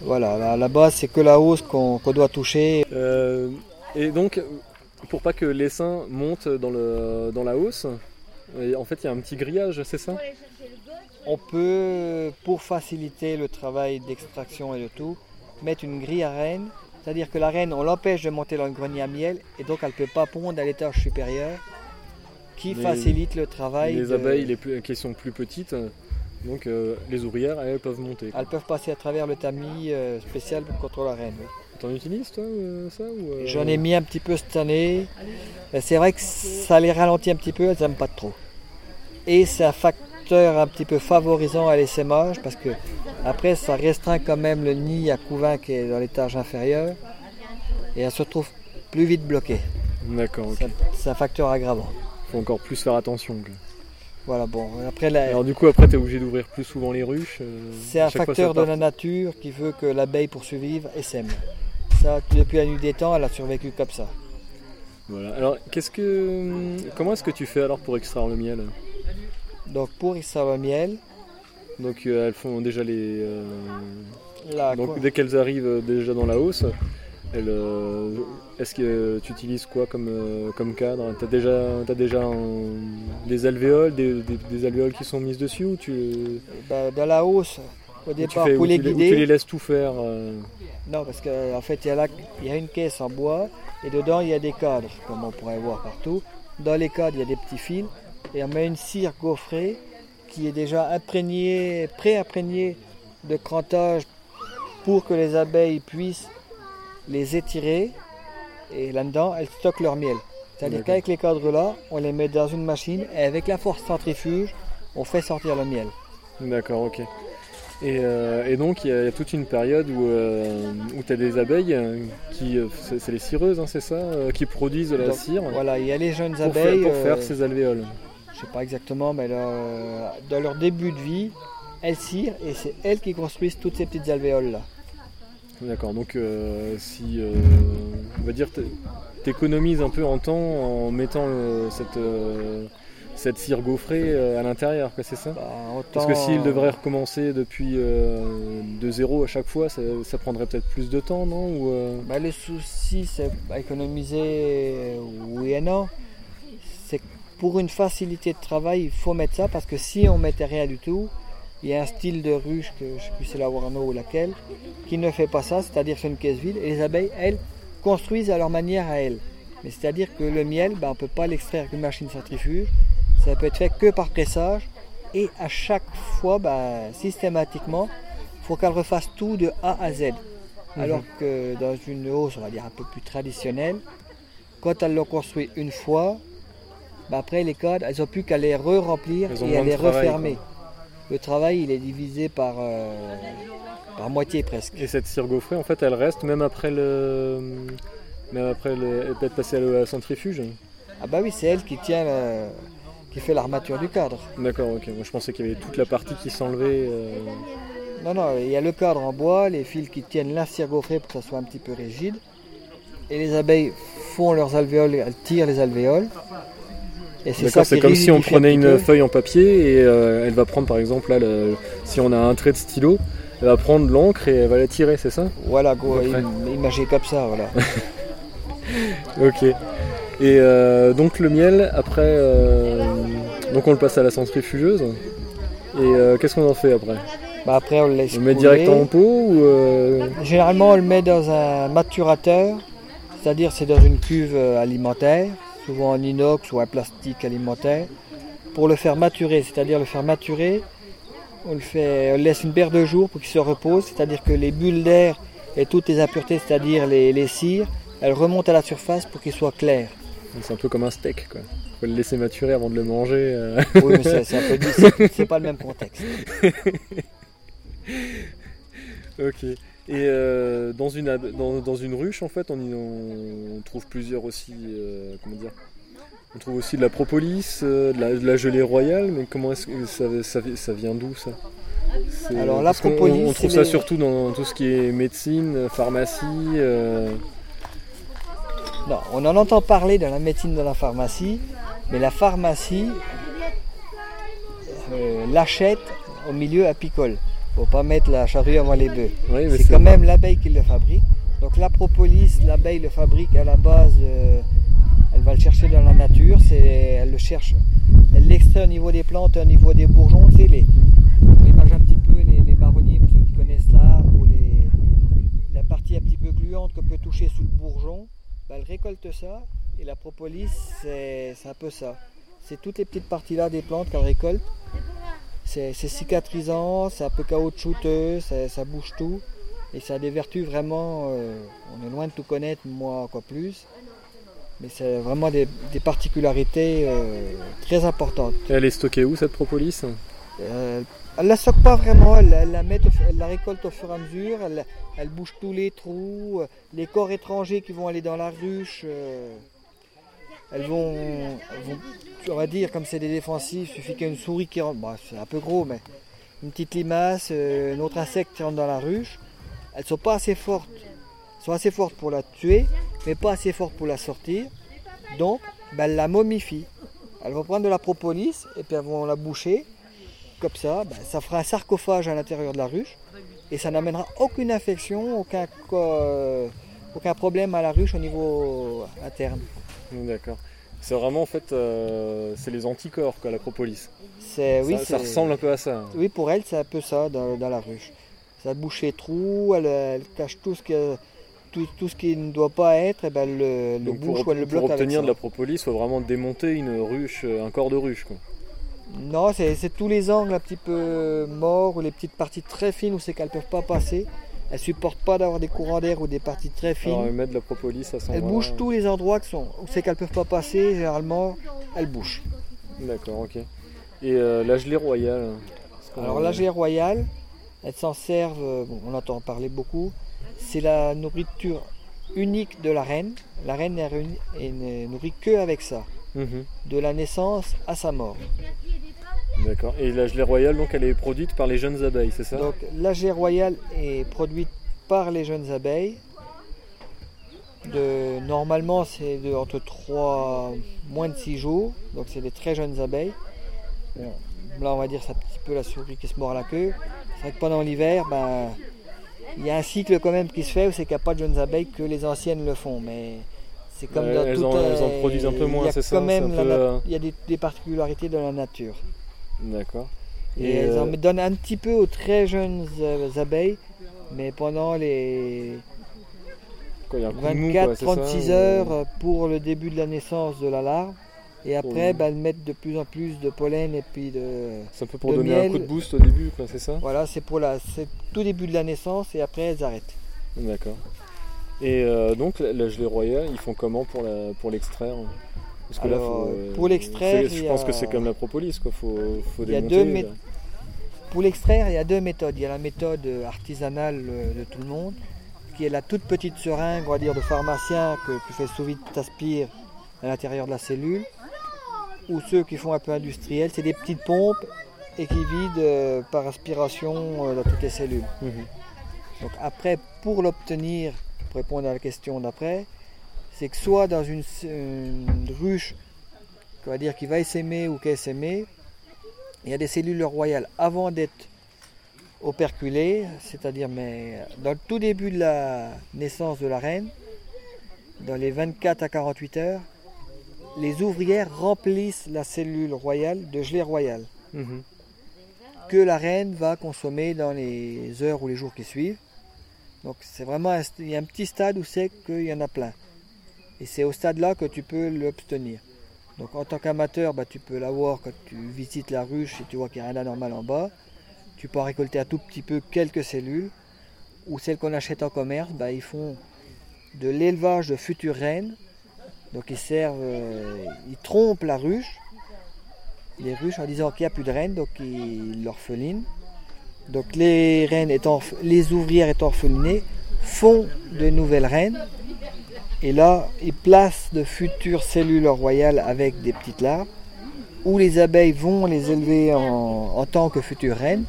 Voilà, là, là-bas c'est que la hausse qu'on qu'on doit toucher. Euh, et donc, pour pas que l'essaim monte dans, le, dans la hausse, et en fait il y a un petit grillage, c'est ça? On peut, pour faciliter le travail d'extraction et de tout, mettre une grille à reine. C'est-à-dire que la reine, on l'empêche de monter dans le grenier à miel et donc elle ne peut pas pondre à l'étage supérieur, qui Les- facilite le travail. Les de- abeilles les plus, qui sont plus petites, donc euh, les ouvrières, elles peuvent monter. Elles peuvent passer à travers le tamis euh, spécial contre la reine. oui. T'en utilises toi euh, ça ou, euh, J'en ai mis un petit peu cette année. C'est vrai que ça les ralentit un petit peu, elles n'aiment pas trop. Et c'est un facteur un petit peu favorisant à l'essaimage parce que après ça restreint quand même le nid à couvain qui est dans l'étage inférieur et elle se retrouve plus vite bloquée. D'accord, ok. C'est- un facteur aggravant. Faut encore plus faire attention. Voilà, bon, après la- Alors du coup après t'es obligé d'ouvrir plus souvent les ruches. euh, c'est un facteur de la nature qui veut que l'abeille pour survivre essaime. Ça, depuis la nuit des temps, elle a survécu comme ça. Voilà. Alors qu'est-ce que, comment est-ce que tu fais alors pour extraire le miel? Donc pour extraire le miel, Donc euh, elles font déjà les. euh, donc quoi- dès qu'elles arrivent déjà dans la hausse, euh, est-ce que tu utilises quoi comme, comme cadre? T'as déjà, t'as déjà un- des alvéoles, des, des- des alvéoles qui sont mises dessus ou tu, bah, dans la hausse, au départ, fais- pour ou les guider, tu les laisses tout faire euh, Non, parce qu'en en fait, il y, a il y a une caisse en bois et dedans, il y a des cadres, comme on pourrait voir partout. Dans les cadres, il y a des petits fils et on met une cire gaufrée qui est déjà imprégnée, pré-imprégnée de crantage pour que les abeilles puissent les étirer et là-dedans, elles stockent leur miel. C'est-à-dire qu'avec les cadres là, on les met dans une machine et avec la force centrifuge, on fait sortir le miel. D'accord, ok. Et, euh, et donc il y, a- il y a toute une période où, euh, où tu as des abeilles euh, qui. c'est les cireuses, hein, c'est ça Qui produisent de la Donc, cire Voilà, il y a les jeunes pour, faire, abeilles. pour faire ces alvéoles. Je sais pas exactement, mais dans leur début de vie, elles cirent et c'est elles qui construisent toutes ces petites alvéoles là. D'accord, donc si. on va dire. tu économises un peu en temps en mettant cette, cette cire gaufrée euh, à l'intérieur, quoi, c'est ça Bah, Parce que s'il devrait recommencer depuis euh, de zéro à chaque fois, ça, ça prendrait peut-être plus de temps, non Ou, euh, Bah, le souci, c'est économiser, euh, oui et non. C'est pour une facilité de travail, il faut mettre ça parce que si on mettait rien du tout, il y a un style de ruche, que je ne sais plus si c'est la Warno ou laquelle, qui ne fait pas ça, c'est-à-dire c'est une caisse vide. Et les abeilles, elles, construisent à leur manière à elles. Mais c'est-à-dire que le miel, bah, on ne peut pas l'extraire avec une machine centrifuge. Ça peut être fait que par pressage. Et à chaque fois, bah, systématiquement, il faut qu'elle refasse tout de A à Z. Alors que dans une hausse, on va dire un peu plus traditionnelle, quand elles l'ont construit une fois, bah après les cadres, elles n'ont plus qu'à les re-remplir et à les travail, refermer. Le travail, il est divisé par, euh, par moitié presque. Et cette cire gaufrée, en fait, elle reste même après le. Même après le. Elle peut être passée à la centrifuge? Ah bah oui, c'est elle qui tient, le- qui fait l'armature du cadre. D'accord, ok. Moi je pensais qu'il y avait toute la partie qui s'enlevait. euh, Non, non, il y a le cadre en bois, les fils qui tiennent la cire gaufrée pour que ça soit un petit peu rigide. Et les abeilles font leurs alvéoles, elles tirent les alvéoles. Et c'est ça D'accord, c'est comme si on un prenait une feuille en papier et euh, elle va prendre par exemple là, le- si on a un trait de stylo, elle va prendre l'encre et elle va la tirer, c'est ça? Voilà, gros, À peu près. im- imagez comme ça, voilà. Ok. Et euh, donc le miel, après, euh, donc on le passe à la centrifugeuse. Et euh, qu'est-ce qu'on en fait après? Bah après, on le laisse On le met direct en pot ou Généralement, on le met dans un maturateur, c'est-à-dire c'est dans une cuve alimentaire, souvent en inox ou en plastique alimentaire, pour le faire maturer, c'est-à-dire le faire maturer. On le, fait, on le laisse une paire de jours pour qu'il se repose, c'est-à-dire que les bulles d'air et toutes les impuretés, c'est-à-dire les, les cires, elles remontent à la surface pour qu'il soit clair. C'est un peu comme un steak quoi. Faut le laisser maturer avant de le manger. euh. Oui, mais c'est un peu c'est- pas le même contexte. ok. Et euh, dans, une, dans, dans une ruche, en fait, on, y- on trouve plusieurs aussi. euh, comment dire? On trouve aussi de la propolis, euh, de, la, de la gelée royale, mais comment est-ce que ça, ça, ça vient d'où ça? Alors, la propolis, on, trouve ça les- surtout dans tout ce qui est médecine, pharmacie. Non, on en entend parler dans la médecine, dans la pharmacie, mais la pharmacie euh, l'achète au milieu apicole. Faut pas mettre la charrue avant les bœufs. oui, C'est quand même l'abeille qui le fabrique. Donc la propolis, l'abeille le fabrique à la base, euh, elle va le chercher dans la nature, c'est, elle le cherche, elle l'extrait au niveau des plantes, au niveau des bourgeons, c'est les, un petit peu les, les marronniers pour ceux qui connaissent l'art, ou les, la partie un petit peu gluante qu'on peut toucher sous le bourgeon, bah, elle récolte ça, et la propolis, c'est, un peu ça. C'est toutes les petites parties là des plantes qu'elle récolte. C'est, c'est cicatrisant, c'est un peu caoutchouteux, ça, ça bouge tout. Et ça a des vertus vraiment, euh, on est loin de tout connaître, moi encore plus. Mais c'est vraiment des, des particularités euh, très importantes. Et elle est stockée où cette propolis? Euh, elle la stocke pas vraiment, elle, elle la met au elle la récolte au fur et à mesure, elle, elle tous les trous, euh, les corps étrangers qui vont aller dans la ruche, euh, elles, vont, on va dire, comme c'est des défensifs, il suffit qu'il souris qui rentre, bon, c'est un peu gros, mais une petite limace, euh, un autre insecte qui rentre dans la ruche, elles sont pas assez fortes, elles sont assez fortes pour la tuer, mais pas assez fortes pour la sortir, donc ben, elles la momifient. Elles vont prendre de la propolis et puis elles vont la boucher, comme ça, ben, ça fera un sarcophage à l'intérieur de la ruche et ça n'amènera aucune infection, aucun, euh, problème à la ruche au niveau interne. D'accord. C'est vraiment en fait, euh, c'est les anticorps quoi, la propolis. C'est, oui, ça, ressemble un peu à ça. Oui, pour elle, c'est un peu ça dans, dans la ruche. Ça bouche les trous, elle, elle cache tout ce, que, tout, tout ce qui ne doit pas être, et ben le, bouche pour, ou elle le pour bloque avec obtenir ça. de la propolis, il faut vraiment démonter une ruche, un corps de ruche. Quoi. Non, c'est tous les angles un petit peu morts ou les petites parties très fines où c'est qu'elles ne peuvent pas passer. elles supportent pas d'avoir des courants d'air ou des parties très fines. Alors, mettre de la propolis à ce elles bouchent tous les endroits qui sont, où c'est qu'elles peuvent pas passer. Généralement, elles bouchent. D'accord, ok. Et euh, la gelée royale qu'on- Alors la gelée royale, elles s'en servent, euh, bon, on entend parler beaucoup, c'est la nourriture unique de la reine. La reine n'est nourrie que avec ça, Mhm, de la naissance à sa mort. D'accord. Et la gelée royale, donc, elle est produite par les jeunes abeilles, c'est ça? Donc la gelée royale est produite par les jeunes abeilles. De, normalement c'est de entre 3, moins de 6 jours, donc c'est des très jeunes abeilles. Bon, là on va dire c'est un petit peu la souris qui se mord la queue. C'est vrai que pendant l'hiver, ben, il y a un cycle quand même qui se fait où c'est qu'il n'y a pas de jeunes abeilles que les anciennes le font. Mais c'est comme Ouais, dans elles en- elles en un- produisent un peu moins, c'est ça, quand même peu, euh, Il y a des, des particularités de la nature. D'accord. Et, elles euh, en donnent un petit peu aux très jeunes euh, abeilles, mais pendant les quoi, il y a un coup de mou, quoi, c'est ça, 24-36 ou- heures euh, pour le début de la naissance de la larve. Et après, bah, elles mettent de plus en plus de pollen et puis de. C'est un peu pour donner un coup de boost au début, c'est ça? Voilà, c'est pour la, tout début de la naissance et après elles arrêtent. D'accord. Et euh, donc la, gelée royale, ils font comment pour la pour l'extraire Parce que Alors, là, faut, euh, pour l'extraire, je pense a- que c'est comme la propolis, quoi. Faut, faut Il y a deux là. mét- Pour l'extraire, il y a deux méthodes. Il y a la méthode euh, artisanale euh, de tout le monde, qui est la toute petite seringue, on va dire, de pharmacien que tu fais sous vide, t'aspires à l'intérieur de la cellule. Ou ceux qui font un peu industriel, c'est des petites pompes et qui vident euh, par aspiration euh, dans toutes les cellules. Mhm. Donc après, pour l'obtenir, pour répondre à la question d'après, c'est que soit dans une, une ruche, on va dire qui va essaimer ou qui est essaimée, il y a des cellules royales avant d'être operculées, c'est-à-dire mais dans le tout début de la naissance de la reine, dans les 24 à 48 heures, les ouvrières remplissent la cellule royale de gelée royale Mhm. que la reine va consommer dans les heures ou les jours qui suivent. Donc c'est vraiment un, il y a un petit stade où c'est qu'il y en a plein. Et c'est au stade-là que tu peux l'obtenir. Donc en tant qu'amateur, bah, tu peux l'avoir quand tu visites la ruche et tu vois qu'il n'y a rien d'anormal en bas. Tu peux en récolter un tout petit peu quelques cellules. Ou celles qu'on achète en commerce, bah, ils font de l'élevage de futures reines. Donc ils servent, euh, ils trompent la ruche les ruches en disant qu'il n'y a plus de reines, donc ils l'orphelinent. Donc les reines étant, les ouvrières étant orphelinées font de nouvelles reines. Et là, ils placent de futures cellules royales avec des petites larves, où les abeilles vont les élever en, en tant que futures reines.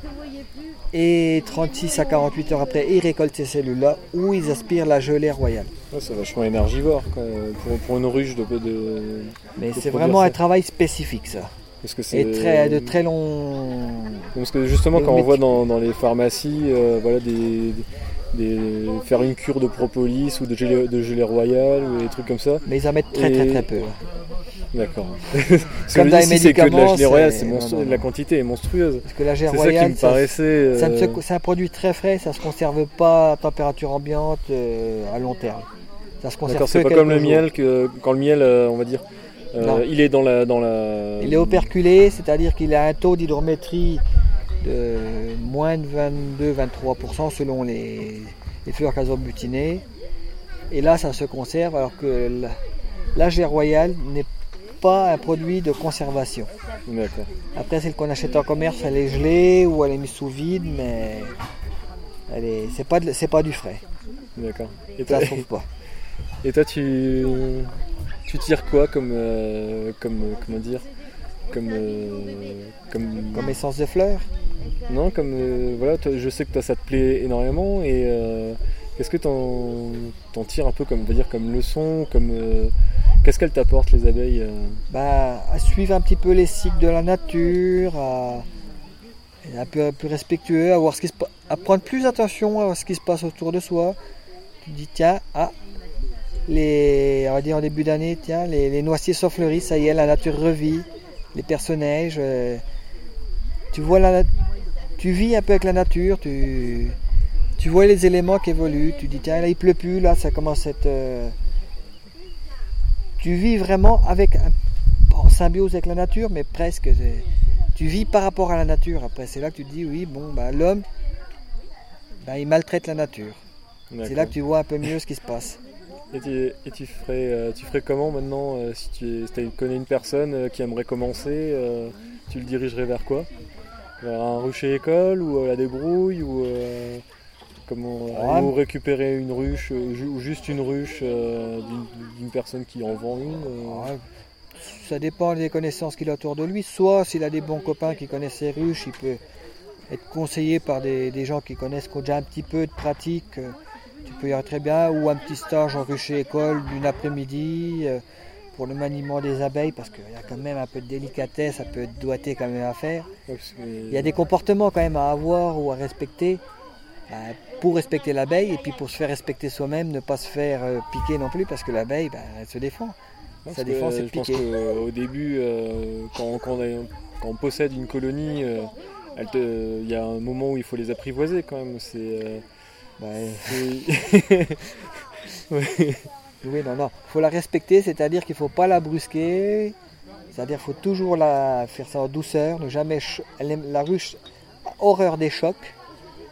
Et 36 à 48 heures après, ils récoltent ces cellules-là, où ils aspirent la gelée royale. Ouais, c'est vachement énergivore quoi, pour, pour une ruche de, de Mais c'est vraiment ça. un travail spécifique, ça. Parce que c'est Et très, de très long. Parce que justement, quand on voit dans, dans les pharmacies, euh, voilà, des, des- faire une cure de propolis ou de gelée, de gelée royale ou des trucs comme ça. Mais ils en mettent très très Et- très peu. D'accord. Comme dans les si c'est que de la médicaments, gelée royale, c'est- non. la quantité est monstrueuse. Parce que la C'est gelée ça royale, me ça, ne se- euh, c'est un produit très frais, ça ne se conserve pas à température ambiante euh, à long terme. Ça se conserve D'accord, c'est pas comme le miel que quand le miel, euh, on va dire, euh, il est dans la dans la. Il est operculé, c'est-à-dire qu'il a un taux d'hydrométrie de moins de 22-23% selon les, les fleurs qu'elles Et là, ça se conserve alors que gelée royale n'est pas un produit de conservation. D'accord. Après, celle qu'on achète en commerce, elle est gelée ou elle est mise sous vide, mais elle est, c'est pas, de- c'est pas du frais. D'accord. Et Ça se trouve pas. et toi, tu tu tires quoi comme euh, comme euh, comment dire comme euh, comme Comme essence de fleurs. non comme euh, voilà toi, je sais que toi ça te plaît énormément et qu'est-ce que t'en t'en tires un peu comme on va dire comme leçon comme qu'est-ce qu'elles t'apportent les abeilles Bah, à suivre un petit peu les cycles de la nature, à être un peu plus respectueux, à, voir ce qui se à prendre plus attention à ce qui se passe autour de soi. Tu te dis, tiens, ah, les, on va dire en début d'année, tiens, les, les noisiers sont fleuris, ça y est, la nature revit, les personnages. euh, tu vois la, tu vis un peu avec la nature, tu, tu vois les éléments qui évoluent, tu dis, tiens, là il pleut plus, là ça commence à être. euh, tu vis vraiment avec un- en symbiose avec la nature, mais presque. c'est- Tu vis par rapport à la nature. Après, c'est là que tu te dis, oui, bon, bah, l'homme, ben, ils maltraitent la nature. C'est là que tu vois un peu mieux ce qui se passe. Et, tu, et tu ferais, euh, tu ferais comment maintenant euh, si tu si connais une personne euh, qui aimerait commencer Tu le dirigerais vers quoi? Vers un rucher école ou à la débrouille ou euh, comment Ouais. ou récupérer une ruche ou juste une ruche euh, d'une- personne qui en vend une euh, Ouais, Ça dépend des connaissances qu'il a autour de lui. Soit s'il a des bons copains qui connaissent ses ruches, il peut être conseillé par des, des gens qui connaissent, qui ont déjà un petit peu de pratique. Peux y aller très bien. Ou un petit stage en rucher école d'une après-midi euh, pour le maniement des abeilles, parce qu'il y a quand même un peu de délicatesse, un peu de doigté quand même à faire. Il y a des comportements quand même à avoir ou à respecter bah, pour respecter l'abeille et puis pour se faire respecter soi-même, ne pas se faire euh, piquer non plus parce que l'abeille, bah, elle se défend. Parce Sa défense, c'est de Je pense piquer. qu'au début, euh, quand, quand on a- quand on possède une colonie, il y a un moment où il faut les apprivoiser quand même. C'est, euh, Bah, c'est- Ouais. Oui, non, non. Il faut la respecter, c'est-à-dire qu'il ne faut pas la brusquer. C'est-à-dire qu'il faut toujours la faire ça en douceur, ne jamais. la ruche a horreur des chocs.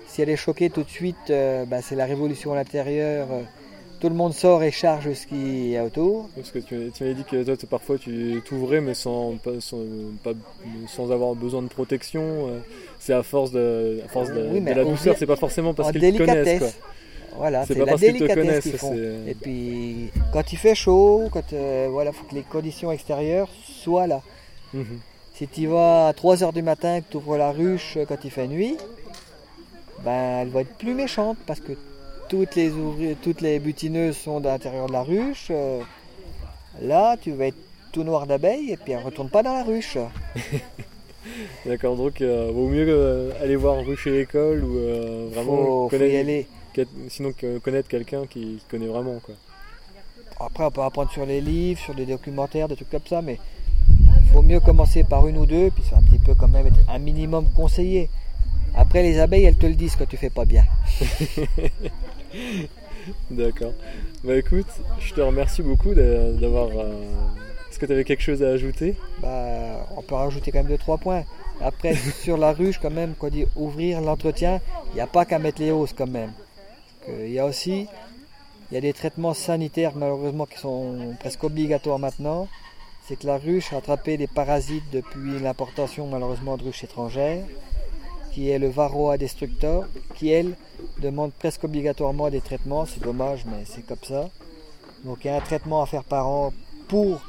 Si elle est choquée tout de suite, euh, bah, c'est la révolution à l'intérieur. euh, tout le monde sort et charge ce qui est autour. Parce que tu, tu m'avais dit que toi, parfois tu t'ouvrais, mais sans, pas, sans, pas- sans avoir besoin de protection. euh, C'est à force de, à force de, Oui, de la douceur, c'est pas forcément parce qu'ils te connaissent. Quoi. Voilà, C'est la parce qu'ils te délicatesse connaissent. qu'ils font. c'est- Et puis, quand il fait chaud, quand euh, voilà, faut que les conditions extérieures soient là. Mhm. Si tu vas à 3h du matin, que tu ouvres la ruche euh, quand il fait nuit, ben, elle va être plus méchante parce que toutes les, ouvri- toutes les butineuses sont à l'intérieur de la ruche. euh, là, tu vas être tout noir d'abeilles et puis elle ne retourne pas dans la ruche. D'accord, donc euh, vaut mieux euh, aller voir rucher l'école ou euh, vraiment faut, faut connaître, y aller. sinon connaître quelqu'un qui, qui connaît vraiment. Quoi. Après, on peut apprendre sur les livres, sur des documentaires, des trucs comme ça, mais il faut mieux commencer par une ou deux, puis c'est un petit peu quand même être un minimum conseillé. Après, les abeilles, elles te le disent quand tu fais pas bien. D'accord. Bah écoute, je te remercie beaucoup d'a- d'avoir. euh, Est-ce que tu avais quelque chose à ajouter? Bah, on peut rajouter quand même deux trois points. Après, sur la ruche, quand même, quand on dit ouvrir l'entretien, il n'y a pas qu'à mettre les hausses quand même. Il y a aussi il y a des traitements sanitaires malheureusement qui sont presque obligatoires maintenant. C'est que la ruche a attrapé des parasites depuis l'importation malheureusement de ruches étrangères, qui est le varroa destructor, qui elle demande presque obligatoirement des traitements. C'est dommage, mais c'est comme ça. Donc il y a un traitement à faire par an pour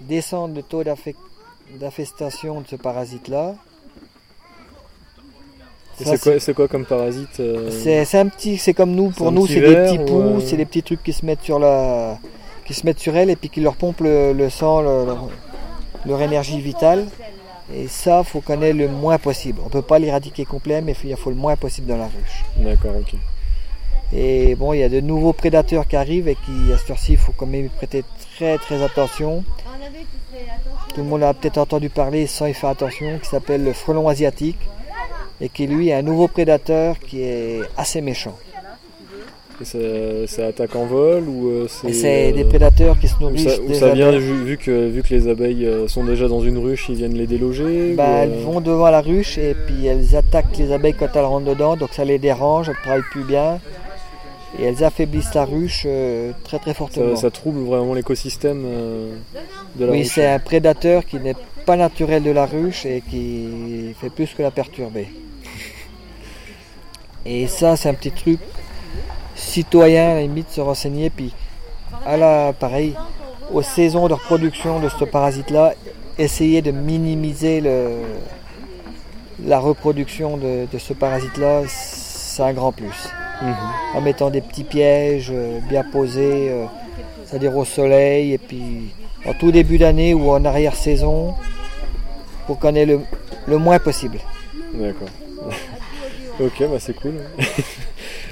descendre le taux d'infestation de ce parasite-là. C'est quoi, quoi comme parasite euh, C'est un petit, c'est comme nous, pour nous c'est des petits ou, poux, euh, c'est des petits trucs qui se mettent sur la, qui se mettent sur elle et puis qui leur pompent le, le sang, le- leur, leur énergie vitale. Et ça, faut qu'on ait le moins possible. On peut pas l'éradiquer complet, mais il faut le moins possible dans la ruche. D'accord, ok. Et bon, il y a de nouveaux prédateurs qui arrivent et qui, à cette heure-ci, il faut quand même prêter très très attention. Tout le monde a peut-être entendu parler sans y faire attention, qui s'appelle le frelon asiatique et qui lui est un nouveau prédateur qui est assez méchant. Et ça, ça attaque en vol ou euh, c'est. C'est euh, des prédateurs qui se Ou nourrissent ça, ou des ça vient vu, vu que, vu que les abeilles euh, sont déjà dans une ruche, ils viennent les déloger Bah, ou, elles vont devant la ruche et puis elles attaquent les abeilles quand elles rentrent dedans, donc ça les dérange, elles ne travaillent plus bien. Et elles affaiblissent la ruche euh, très très fortement. ça, ça trouble vraiment l'écosystème euh, de la oui, ruche. c'est un prédateur qui n'est pas naturel de la ruche et qui fait plus que la perturber. Et ça, c'est un petit truc citoyen, à la limite, se renseigner. Puis, à la, pareil, aux saisons de reproduction de ce parasite-là, essayer de minimiser le, la reproduction de, de ce parasite-là, c'est un grand plus. Mhm. En mettant des petits pièges euh, bien posés, euh, c'est-à-dire au soleil, et puis en tout début d'année ou en arrière-saison, pour qu'on ait le, le moins possible. D'accord. ok, bah c'est cool.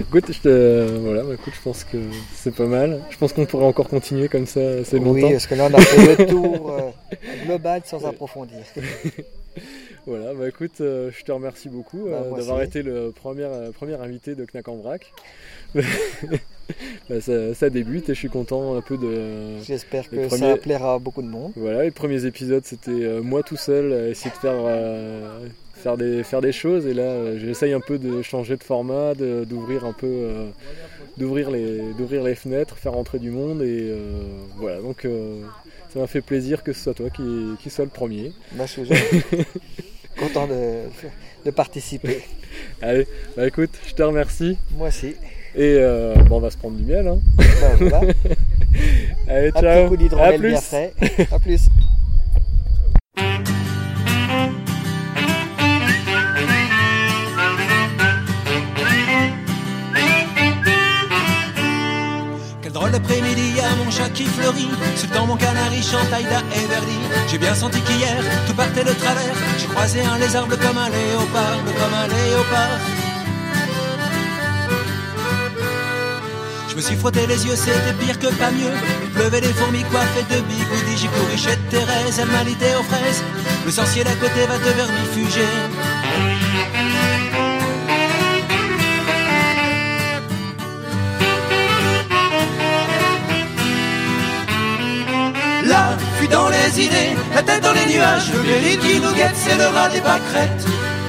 écoute, je te... voilà, bah, écoute, je pense que c'est pas mal. Je pense qu'on pourrait encore continuer comme ça assez Oui, longtemps. parce que là on a fait le tour euh, global sans approfondir. Voilà, bah écoute, euh, je te remercie beaucoup Bah, euh, d'avoir été le premier, premier invité de Knack en Vrac. Bah, ça, ça débute et je suis content un peu de. J'espère que ça plaira à beaucoup de monde. Voilà, les premiers épisodes c'était moi tout seul à essayer de faire, faire des, faire des choses. Et là, euh, j'essaye un peu de changer de format, d'ouvrir un peu, euh, d'ouvrir les, d'ouvrir les fenêtres, faire entrer du monde. Et euh, voilà, donc euh, ça m'a fait plaisir que ce soit toi qui, qui soit le premier. Bah, je suis content de, de participer. Allez, bah écoute, je te remercie. Moi aussi. Et euh, bon, on va se prendre du miel. Hein. Bah, voilà. Allez, Un petit ciao. coup à d'hydromel bien frais. A plus. Le temps, mon canari chante Aïda et Verdi. J'ai bien senti qu'hier, tout partait de travers. J'ai croisé un lézard bleu comme un léopard, bleu comme un léopard. Je me suis frotté les yeux, c'était pire que pas mieux. Il pleuvait des fourmis coiffées de bigoudis. J'ai couru chez Thérèse, elle m'a aux fraises. Le sorcier d'à côté va te vermifuger. Dans les idées, la tête dans les nuages, le qui nous guette, c'est le rat des pâquerettes.